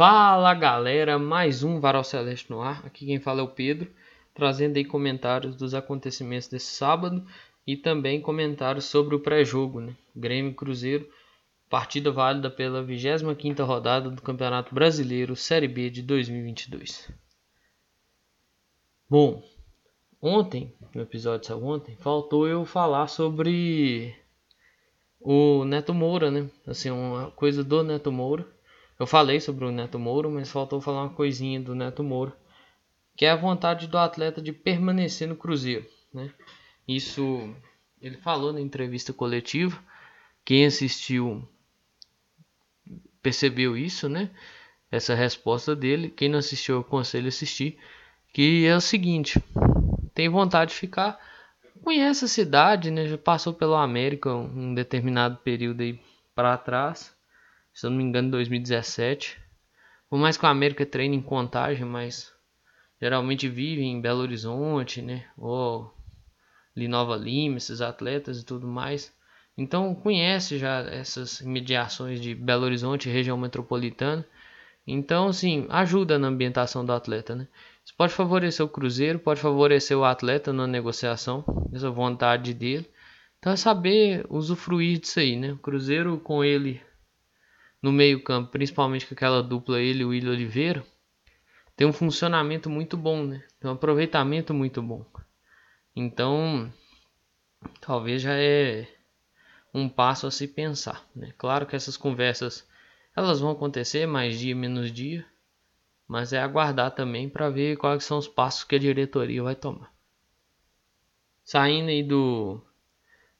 Fala galera, mais um Varal Celeste no ar. Aqui quem fala é o Pedro, trazendo aí comentários dos acontecimentos desse sábado e também comentários sobre o pré-jogo, né? Grêmio Cruzeiro, partida válida pela 25ª rodada do Campeonato Brasileiro Série B de 2022. Bom, ontem, no episódio saiu ontem, faltou eu falar sobre o Neto Moura, né? Assim, uma coisa do Neto Moura eu falei sobre o Neto Moura, mas faltou falar uma coisinha do Neto Moura, que é a vontade do atleta de permanecer no Cruzeiro. Né? Isso ele falou na entrevista coletiva. Quem assistiu percebeu isso, né? Essa resposta dele. Quem não assistiu, eu aconselho a assistir. Que é o seguinte: tem vontade de ficar, conhece a cidade, né? Já passou pelo América um determinado período aí para trás se eu não me engano, 2017. Por mais que o América treine em contagem, mas geralmente vive em Belo Horizonte, né? Ou ali Nova Lima, esses atletas e tudo mais. Então conhece já essas imediações de Belo Horizonte, região metropolitana. Então, assim, ajuda na ambientação do atleta, né? Isso pode favorecer o Cruzeiro, pode favorecer o atleta na negociação, essa vontade dele. Então é saber usufruir disso aí, né? O Cruzeiro com ele no meio-campo, principalmente com aquela dupla ele e o William Oliveira, tem um funcionamento muito bom, né? Tem um aproveitamento muito bom. Então, talvez já é um passo a se pensar, né? Claro que essas conversas elas vão acontecer mais dia menos dia, mas é aguardar também para ver quais são os passos que a diretoria vai tomar. Saindo aí do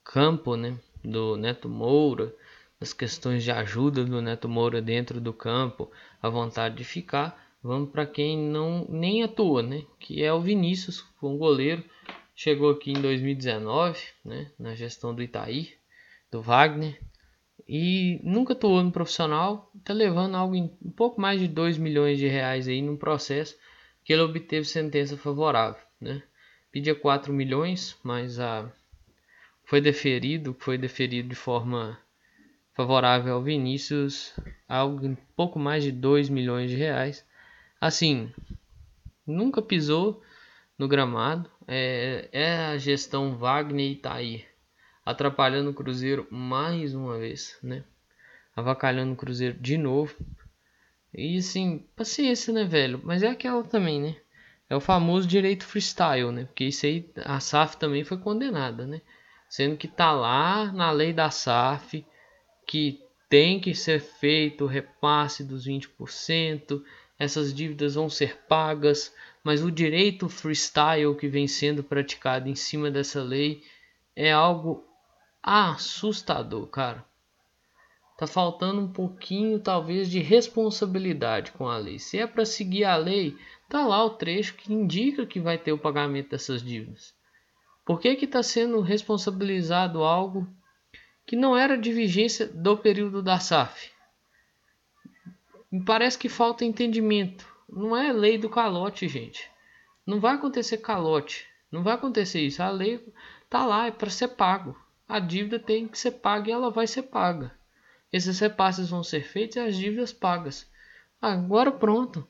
campo, né, do Neto Moura, as questões de ajuda do Neto Moura dentro do campo, a vontade de ficar. Vamos para quem não nem atua, né? Que é o Vinícius, um goleiro, chegou aqui em 2019, né? Na gestão do Itaí, do Wagner, e nunca atuou no profissional. Está levando algo em um pouco mais de 2 milhões de reais aí no processo que ele obteve sentença favorável, né? Pedia 4 milhões, mas a foi deferido, foi deferido de forma favorável ao Vinícius, algo pouco mais de 2 milhões de reais. Assim, nunca pisou no gramado. É, é a gestão Wagner e Itaí atrapalhando o Cruzeiro mais uma vez, né? Avacalhando o Cruzeiro de novo. E assim, paciência, né, velho? Mas é aquela também, né? É o famoso direito freestyle, né? Porque isso aí, a SAF também foi condenada, né? Sendo que tá lá na lei da SAF que tem que ser feito o repasse dos 20%, essas dívidas vão ser pagas, mas o direito freestyle que vem sendo praticado em cima dessa lei é algo assustador, cara. Tá faltando um pouquinho, talvez, de responsabilidade com a lei. Se é para seguir a lei, tá lá o trecho que indica que vai ter o pagamento dessas dívidas. Por que que está sendo responsabilizado algo que não era de vigência do período da SAF. Me parece que falta entendimento. Não é lei do calote, gente. Não vai acontecer calote. Não vai acontecer isso. A lei tá lá, é para ser pago. A dívida tem que ser paga e ela vai ser paga. Esses repasses vão ser feitos e as dívidas pagas. Agora pronto.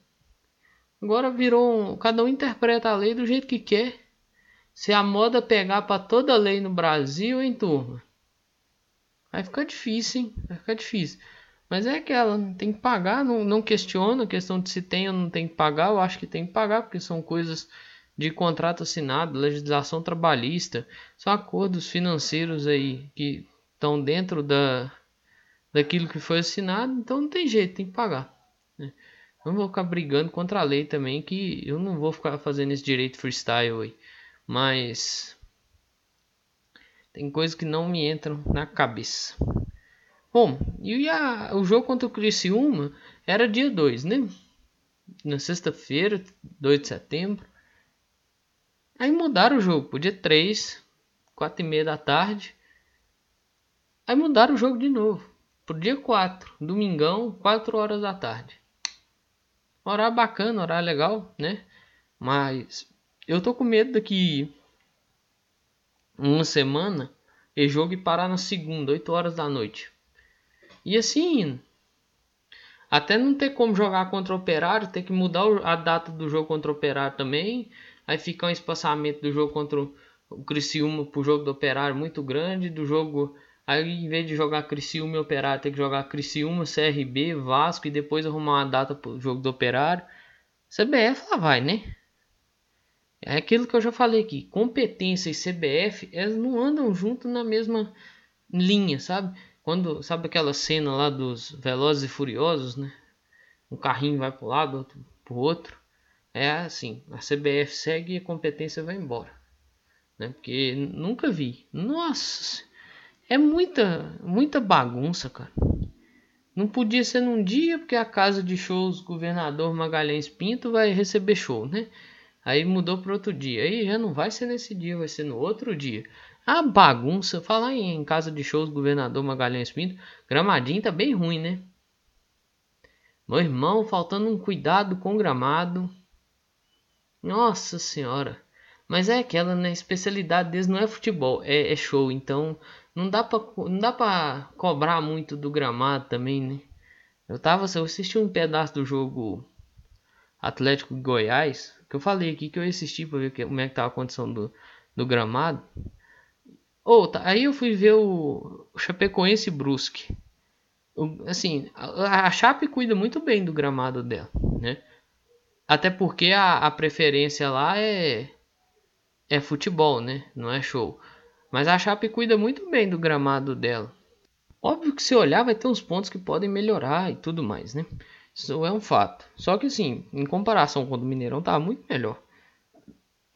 Agora virou um, cada um interpreta a lei do jeito que quer. Se a moda pegar para toda lei no Brasil, hein, turma? Vai ficar difícil, hein? Vai ficar difícil. Mas é aquela, tem que pagar, não, não questiono a questão de se tem ou não tem que pagar. Eu acho que tem que pagar, porque são coisas de contrato assinado, legislação trabalhista, são acordos financeiros aí que estão dentro da, daquilo que foi assinado, então não tem jeito, tem que pagar. Né? Não vou ficar brigando contra a lei também, que eu não vou ficar fazendo esse direito freestyle aí. Mas tem coisas que não me entram na cabeça. Bom, e a, o jogo contra o Criciúma era dia 2, né? Na sexta-feira, 2 de setembro. Aí mudaram o jogo pro dia 3, 4 e meia da tarde. Aí mudaram o jogo de novo. Pro dia 4, domingão, 4 horas da tarde. Horário bacana, horário legal, né? Mas eu tô com medo daqui uma semana e jogo e parar na segunda, 8 horas da noite. E assim, Até não ter como jogar contra o Operário, ter que mudar a data do jogo contra o Operário também. Aí fica um espaçamento do jogo contra o Criciúma pro jogo do Operário muito grande, do jogo Aí em vez de jogar Criciúma e Operário, tem que jogar Criciúma, CRB, Vasco e depois arrumar uma data pro jogo do Operário. CBF lá vai, né? É aquilo que eu já falei aqui. Competência e CBF, elas não andam junto na mesma linha, sabe? Quando, sabe aquela cena lá dos Velozes e Furiosos, né? Um carrinho vai pro lado, outro pro outro. É assim, a CBF segue e a competência vai embora. Né? Porque nunca vi. Nossa, é muita, muita bagunça, cara. Não podia ser num dia porque a casa de shows governador Magalhães Pinto vai receber show, né? Aí mudou para outro dia. Aí já não vai ser nesse dia, vai ser no outro dia. A bagunça, falar em casa de shows governador Magalhães Pinto, Gramadinho tá bem ruim, né? Meu irmão, faltando um cuidado com o gramado. Nossa senhora. Mas é aquela, né? A especialidade deles não é futebol, é, é show. Então não dá pra, não dá cobrar muito do gramado também, né? Eu tava, eu assisti um pedaço do jogo Atlético Goiás, que eu falei aqui que eu assisti pra ver como é que tava a condição do, do gramado. Oh, tá, aí eu fui ver o, o Chapecoense Brusque. O, assim, a, a Chape cuida muito bem do gramado dela, né? Até porque a, a preferência lá é é futebol, né? Não é show. Mas a Chape cuida muito bem do gramado dela. Óbvio que se olhar vai ter uns pontos que podem melhorar e tudo mais, né? Isso é um fato. Só que assim, em comparação com o do Mineirão, tá muito melhor.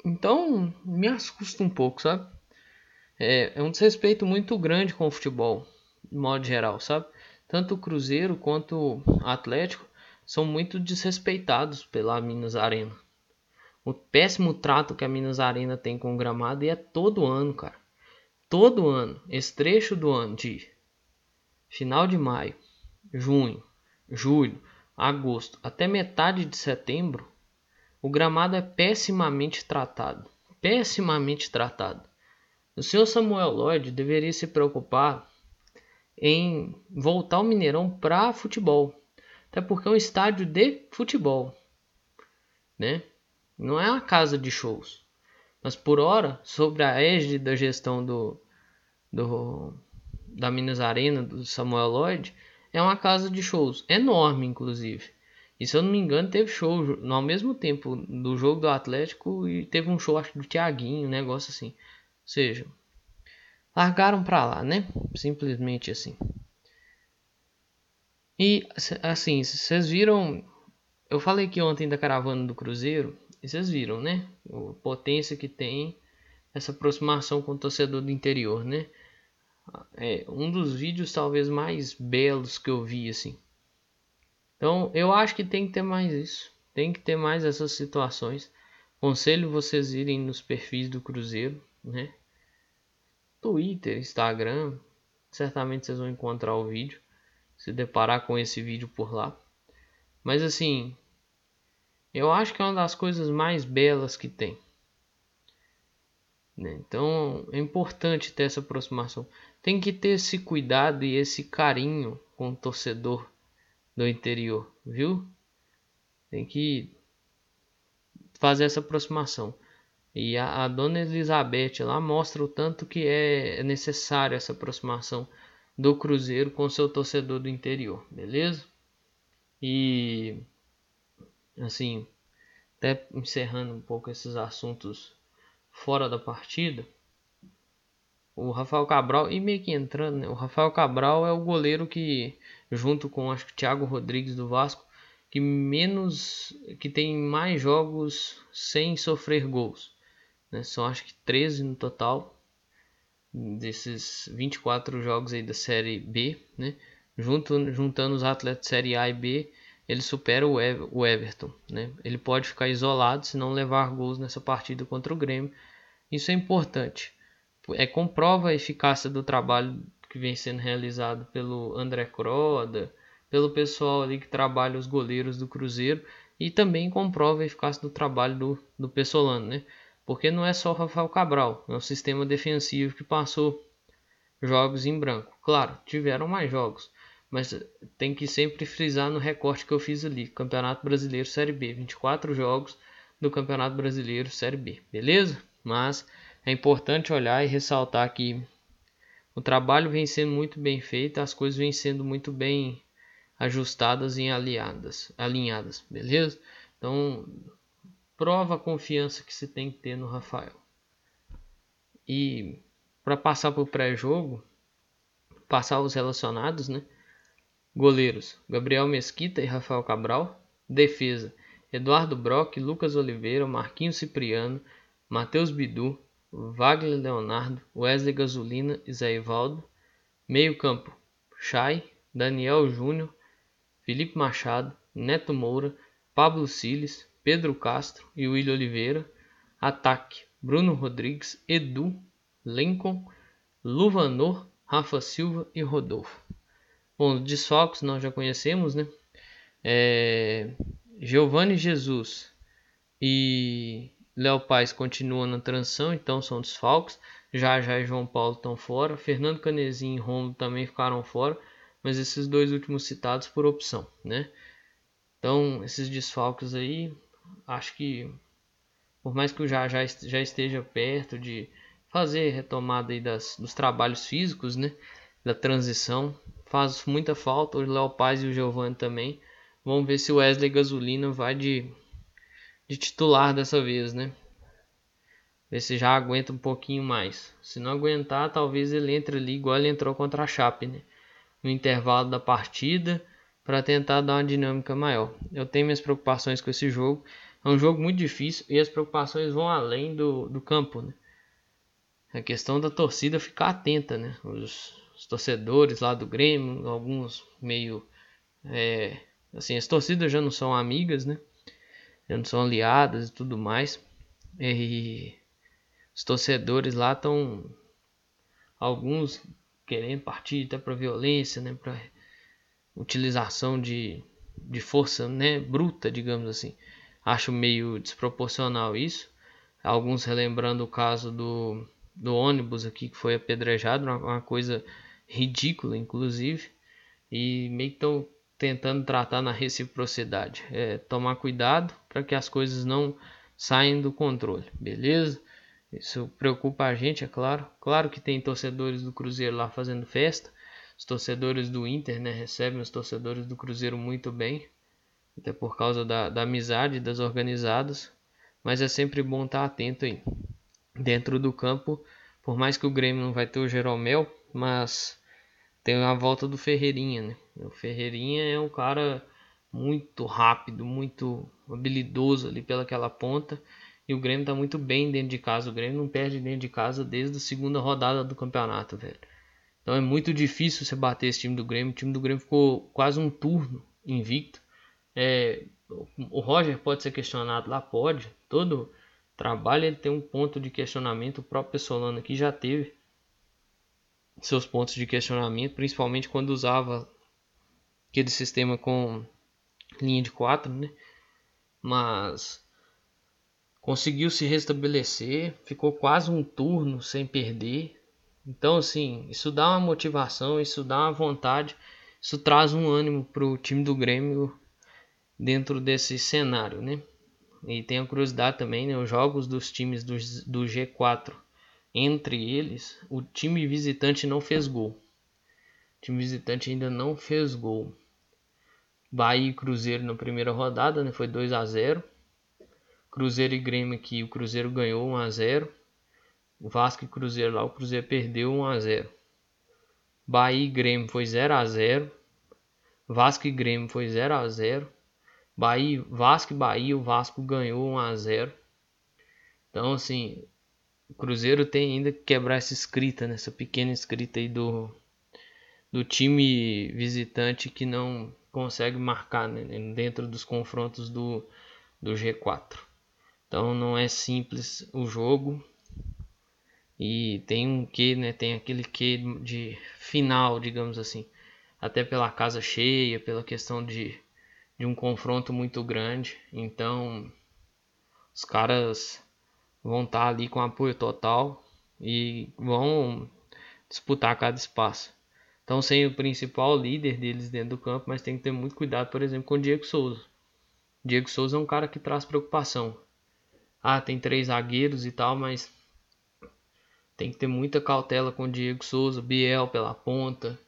Então, me assusta um pouco, sabe? É, é um desrespeito muito grande com o futebol, de modo geral, sabe? Tanto o Cruzeiro quanto o Atlético são muito desrespeitados pela Minas Arena. O péssimo trato que a Minas Arena tem com o gramado e é todo ano, cara todo ano, esse trecho do ano de final de maio, junho, julho, agosto até metade de setembro, o gramado é pessimamente tratado. Pessimamente tratado. O senhor Samuel Lloyd deveria se preocupar em voltar o Mineirão para futebol. Até porque é um estádio de futebol. Né? Não é uma casa de shows. Mas por hora, sobre a égide da gestão do do da Minas Arena do Samuel Lloyd é uma casa de shows enorme, inclusive. E se eu não me engano, teve show ao mesmo tempo do jogo do Atlético e teve um show acho do Thiaguinho, um negócio assim. Ou seja, largaram pra lá, né? Simplesmente assim. E assim, vocês viram. Eu falei que ontem da caravana do Cruzeiro. E vocês viram, né? A potência que tem essa aproximação com o torcedor do interior, né? É um dos vídeos talvez mais belos que eu vi assim. Então eu acho que tem que ter mais isso, tem que ter mais essas situações. Conselho vocês irem nos perfis do Cruzeiro, né? Twitter, Instagram, certamente vocês vão encontrar o vídeo, se deparar com esse vídeo por lá. Mas assim, eu acho que é uma das coisas mais belas que tem. Né? Então é importante ter essa aproximação. Tem que ter esse cuidado e esse carinho com o torcedor do interior, viu? Tem que fazer essa aproximação. E a, a dona Elizabeth lá mostra o tanto que é necessário essa aproximação do Cruzeiro com seu torcedor do interior, beleza? E assim, até encerrando um pouco esses assuntos fora da partida, o Rafael Cabral, e meio que entrando, né? o Rafael Cabral é o goleiro que, junto com acho que Thiago Rodrigues do Vasco, que menos, que tem mais jogos sem sofrer gols. Né? São acho que 13 no total, desses 24 jogos aí da Série B, né? Junto, juntando os atletas Série A e B, ele supera o, Ever, o Everton. Né? Ele pode ficar isolado se não levar gols nessa partida contra o Grêmio. Isso é importante. É, comprova a eficácia do trabalho que vem sendo realizado pelo André Croda, pelo pessoal ali que trabalha os goleiros do Cruzeiro e também comprova a eficácia do trabalho do, do Pessolano, né? Porque não é só o Rafael Cabral, é um sistema defensivo que passou jogos em branco. Claro, tiveram mais jogos, mas tem que sempre frisar no recorte que eu fiz ali, Campeonato Brasileiro Série B, 24 jogos do Campeonato Brasileiro Série B, beleza? Mas é importante olhar e ressaltar que o trabalho vem sendo muito bem feito, as coisas vêm sendo muito bem ajustadas e alinhadas, alinhadas, beleza? Então, prova a confiança que você tem que ter no Rafael. E para passar para o pré-jogo, passar os relacionados, né? Goleiros: Gabriel Mesquita e Rafael Cabral. Defesa: Eduardo Brock, Lucas Oliveira, Marquinhos Cipriano, Matheus Bidu, Wagner Leonardo, Wesley Gasolina e Zé Ivaldo. Meio campo, Chay, Daniel Júnior, Felipe Machado, Neto Moura, Pablo Siles, Pedro Castro e William Oliveira. Ataque, Bruno Rodrigues, Edu, Lincoln, Luvanor, Rafa Silva e Rodolfo. Bom, desfalques nós já conhecemos, né? É, Giovanni Jesus e Léo Paz continuam na transição, então são desfalques. Já já e João Paulo estão fora. Fernando Canezinho e Romulo também ficaram fora, mas esses dois últimos citados por opção, né? Então, esses desfalques aí, acho que por mais que o já já, já esteja perto de fazer retomada aí das, dos trabalhos físicos, né? Da transição, faz muita falta. O Léo Paz e o Giovanni também. Vamos ver se o Wesley Gasolina vai de de titular dessa vez, né? Ver se já aguenta um pouquinho mais. Se não aguentar, talvez ele entre ali igual ele entrou contra a Chape, né? No intervalo da partida, para tentar dar uma dinâmica maior. Eu tenho minhas preocupações com esse jogo. É um jogo muito difícil e as preocupações vão além do, do campo, né? A questão da torcida ficar atenta, né? Os, os torcedores lá do Grêmio, alguns meio. É, assim, as torcidas já não são amigas, né? já não são aliadas e tudo mais. E os torcedores lá estão alguns querendo partir até para violência, né, para utilização de, de força, né, bruta, digamos assim. Acho meio desproporcional isso. Alguns relembrando o caso do, do ônibus aqui que foi apedrejado, uma, uma coisa ridícula, inclusive. E meio que estão tentando tratar na reciprocidade. É, tomar cuidado para que as coisas não saiam do controle, beleza? Isso preocupa a gente, é claro. Claro que tem torcedores do Cruzeiro lá fazendo festa. Os torcedores do Inter né, recebem os torcedores do Cruzeiro muito bem, até por causa da, da amizade das organizadas. Mas é sempre bom estar atento aí. Dentro do campo, por mais que o Grêmio não vai ter o Jeromel, mas tem a volta do Ferreirinha, né? O Ferreirinha é um cara muito rápido, muito habilidoso ali pelaquela ponta. E o Grêmio tá muito bem dentro de casa. O Grêmio não perde dentro de casa desde a segunda rodada do campeonato, velho. Então é muito difícil você bater esse time do Grêmio. O time do Grêmio ficou quase um turno invicto. É, o Roger pode ser questionado lá, pode. Todo trabalho ele tem um ponto de questionamento. O próprio Pessolano aqui já teve seus pontos de questionamento, principalmente quando usava aquele sistema com linha de 4, né? Mas conseguiu se restabelecer, ficou quase um turno sem perder. Então, assim, isso dá uma motivação, isso dá uma vontade, isso traz um ânimo para o time do Grêmio dentro desse cenário, né? E tem a curiosidade também, né? Os jogos dos times do, do G4 entre eles, o time visitante não fez gol. O time visitante ainda não fez gol. Bahia e Cruzeiro na primeira rodada, né? Foi 2 a 0. Cruzeiro e Grêmio aqui, o Cruzeiro ganhou 1 a 0. Vasco e Cruzeiro lá, o Cruzeiro perdeu 1 a 0. Bahia e Grêmio foi 0 a 0. Vasco e Grêmio foi 0 a 0. Bahia, Vasco e Bahia, o Vasco ganhou 1 a 0. Então assim, o Cruzeiro tem ainda que quebrar essa escrita, né? essa pequena escrita aí do, do time visitante que não consegue marcar né? dentro dos confrontos do, do G4. Então não é simples o jogo e tem um que, né? Tem aquele que de final, digamos assim, até pela casa cheia, pela questão de, de um confronto muito grande. Então os caras vão estar tá ali com apoio total e vão disputar cada espaço. Então sem o principal líder deles dentro do campo, mas tem que ter muito cuidado, por exemplo, com o Diego Souza. Diego Souza é um cara que traz preocupação. Ah, tem três zagueiros e tal, mas tem que ter muita cautela com o Diego Souza, Biel pela ponta,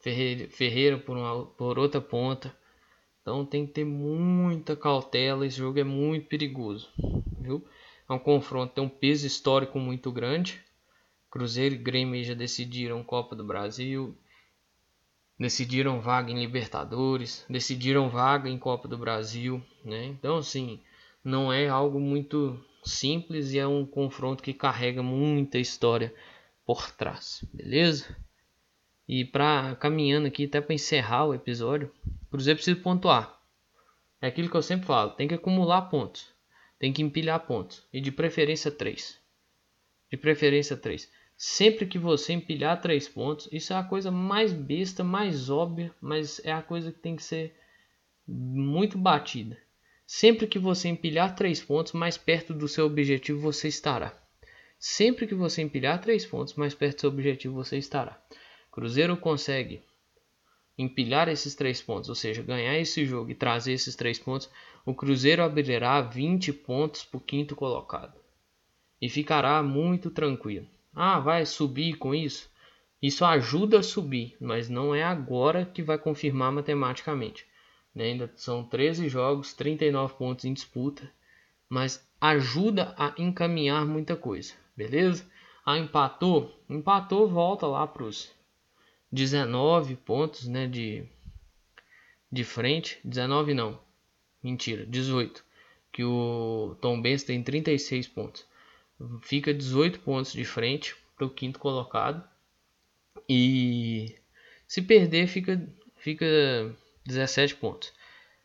Ferreira, Ferreira por, uma, por outra ponta. Então tem que ter muita cautela. Esse jogo é muito perigoso, viu? É um confronto, tem um peso histórico muito grande. Cruzeiro e Grêmio já decidiram Copa do Brasil, decidiram vaga em Libertadores, decidiram vaga em Copa do Brasil, né? Então, assim, não é algo muito simples e é um confronto que carrega muita história por trás, beleza? E para caminhando aqui até para encerrar o episódio, o Cruzeiro precisa pontuar. É aquilo que eu sempre falo, tem que acumular pontos, tem que empilhar pontos e de preferência três. De preferência três. Sempre que você empilhar três pontos, isso é a coisa mais besta, mais óbvia, mas é a coisa que tem que ser muito batida. Sempre que você empilhar três pontos, mais perto do seu objetivo você estará. Sempre que você empilhar três pontos, mais perto do seu objetivo você estará. Cruzeiro consegue empilhar esses três pontos, ou seja, ganhar esse jogo e trazer esses três pontos, o Cruzeiro abrirá 20 pontos para o quinto colocado e ficará muito tranquilo. Ah, vai subir com isso? Isso ajuda a subir, mas não é agora que vai confirmar matematicamente. Né? Ainda são 13 jogos, 39 pontos em disputa, mas ajuda a encaminhar muita coisa, beleza? Ah, empatou? Empatou, volta lá para os 19 pontos né, de, de frente. 19 não, mentira, 18. Que o Tom Benz tem 36 pontos fica 18 pontos de frente para o quinto colocado. E se perder, fica, fica 17 pontos.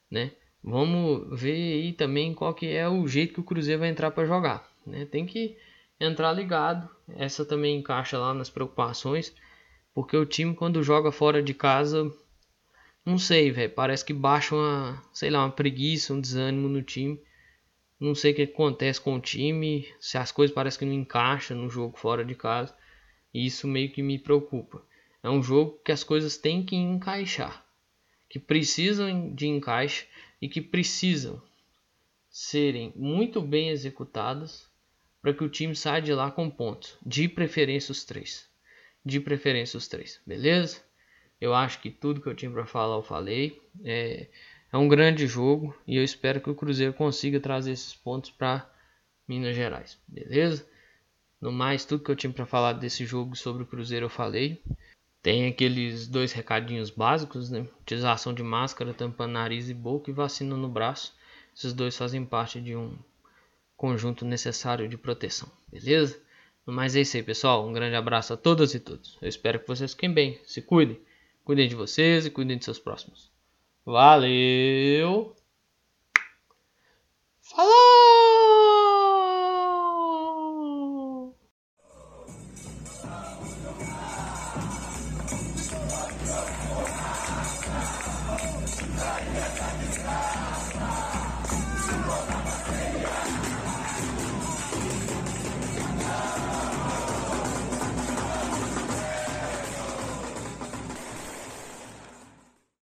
Né? Vamos ver aí também qual que é o jeito que o Cruzeiro vai entrar para jogar. Né? Tem que entrar ligado. Essa também encaixa lá nas preocupações. Porque o time quando joga fora de casa, não sei, velho. Parece que baixa uma, sei lá, uma preguiça, um desânimo no time. Não sei o que acontece com o time, se as coisas parecem que não encaixam no jogo fora de casa. E isso meio que me preocupa. É um jogo que as coisas têm que encaixar, que precisam de encaixe e que precisam serem muito bem executadas para que o time saia de lá com pontos, de preferência os três. De preferência os três, beleza? Eu acho que tudo que eu tinha para falar eu falei. É, é um grande jogo e eu espero que o Cruzeiro consiga trazer esses pontos para Minas Gerais, beleza? No mais, tudo que eu tinha para falar desse jogo sobre o Cruzeiro eu falei. Tem aqueles dois recadinhos básicos, né? Utilização de máscara, tampando nariz e boca e vacina no braço. Esses dois fazem parte de um conjunto necessário de proteção, beleza? No mais é isso aí, pessoal. Um grande abraço a todas e todos. Eu espero que vocês fiquem bem, se cuidem. Cuidem de vocês e cuidem de seus próximos. Valeu! Falou!